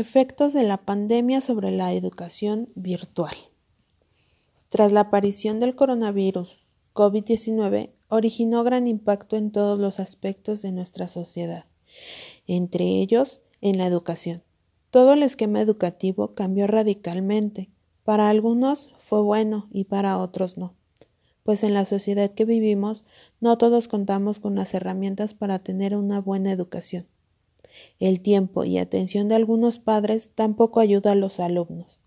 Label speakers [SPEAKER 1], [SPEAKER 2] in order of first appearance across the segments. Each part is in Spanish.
[SPEAKER 1] Efectos de la pandemia sobre la educación virtual. Tras la aparición del coronavirus COVID-19, originó gran impacto en todos los aspectos de nuestra sociedad, entre ellos en la educación. Todo el esquema educativo cambió radicalmente. Para algunos fue bueno y para otros no, pues en la sociedad que vivimos no todos contamos con las herramientas para tener una buena educación. El tiempo y atención de algunos padres tampoco ayuda a los alumnos.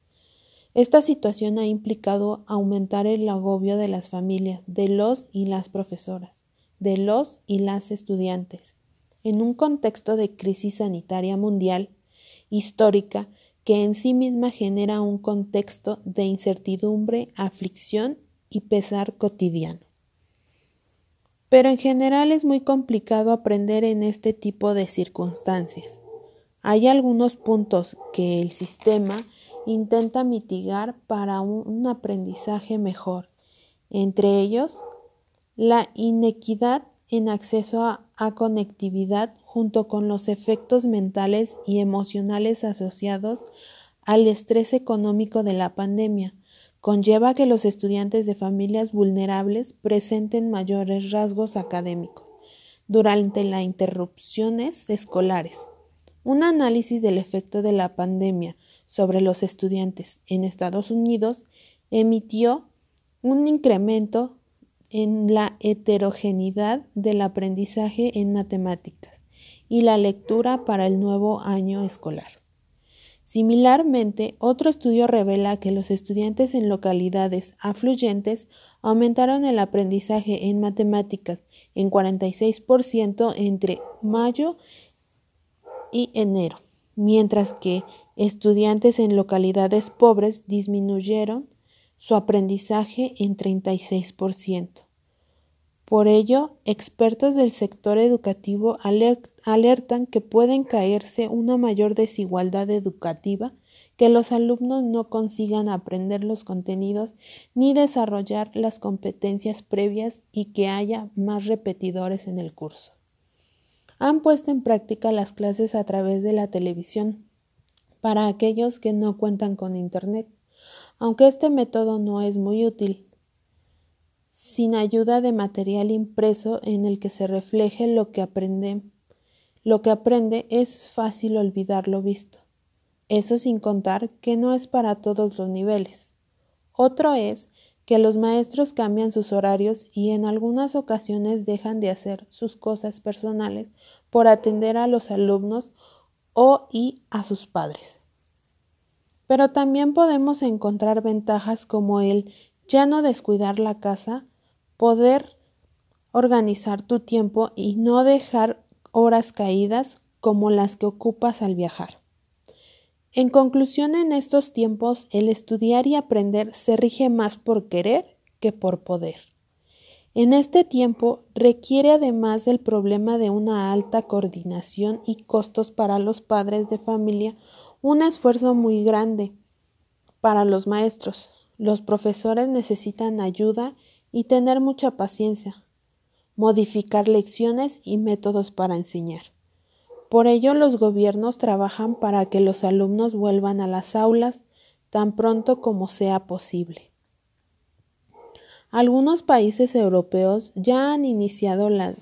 [SPEAKER 1] Esta situación ha implicado aumentar el agobio de las familias, de los y las profesoras, de los y las estudiantes. En un contexto de crisis sanitaria mundial, histórica, que en sí misma genera un contexto de incertidumbre, aflicción y pesar cotidiano. Pero en general es muy complicado aprender en este tipo de circunstancias. Hay algunos puntos que el sistema intenta mitigar para un aprendizaje mejor, entre ellos la inequidad en acceso a, conectividad junto con los efectos mentales y emocionales asociados al estrés económico de la pandemia, conlleva que los estudiantes de familias vulnerables presenten mayores rasgos académicos durante las interrupciones escolares. Un análisis del efecto de la pandemia sobre los estudiantes en Estados Unidos emitió un incremento en la heterogeneidad del aprendizaje en matemáticas y la lectura para el nuevo año escolar. Similarmente, otro estudio revela que los estudiantes en localidades afluyentes aumentaron el aprendizaje en matemáticas en 46% entre mayo y enero, mientras que estudiantes en localidades pobres disminuyeron su aprendizaje en 36%. Por ello, expertos del sector educativo alertan que pueden caerse una mayor desigualdad educativa, que los alumnos no consigan aprender los contenidos ni desarrollar las competencias previas y que haya más repetidores en el curso. Han puesto en práctica las clases a través de la televisión para aquellos que no cuentan con Internet, aunque este método no es muy útil sin ayuda de material impreso en el que se refleje lo que aprende. Lo que aprende es fácil olvidar lo visto. Eso sin contar que no es para todos los niveles. Otro es que los maestros cambian sus horarios y en algunas ocasiones dejan de hacer sus cosas personales por atender a los alumnos o y a sus padres. Pero también podemos encontrar ventajas como el ya no descuidar la casa poder organizar tu tiempo y no dejar horas caídas como las que ocupas al viajar. En conclusión, en estos tiempos el estudiar y aprender se rige más por querer que por poder. En este tiempo requiere además del problema de una alta coordinación y costos para los padres de familia un esfuerzo muy grande para los maestros. Los profesores necesitan ayuda y tener mucha paciencia, modificar lecciones y métodos para enseñar. Por ello los gobiernos trabajan para que los alumnos vuelvan a las aulas tan pronto como sea posible. Algunos países europeos ya han iniciado la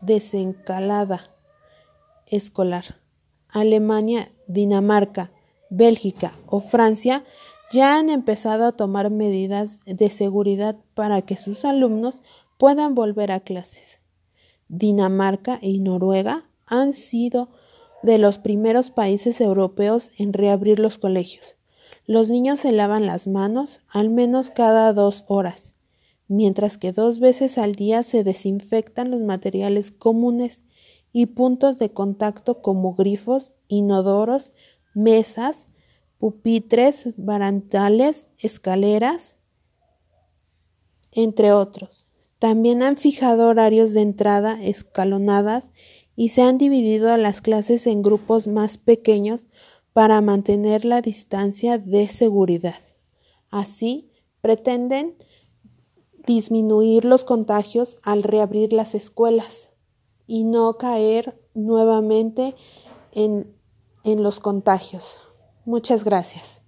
[SPEAKER 1] desencalada escolar. Alemania, Dinamarca, Bélgica o Francia ya han empezado a tomar medidas de seguridad para que sus alumnos puedan volver a clases. Dinamarca y Noruega han sido de los primeros países europeos en reabrir los colegios. Los niños se lavan las manos al menos cada dos horas, mientras que dos veces al día se desinfectan los materiales comunes y puntos de contacto como grifos, inodoros, mesas, pupitres, barandales, escaleras, entre otros. También han fijado horarios de entrada escalonadas y se han dividido a las clases en grupos más pequeños para mantener la distancia de seguridad. Así, pretenden disminuir los contagios al reabrir las escuelas y no caer nuevamente en en los contagios. Muchas gracias.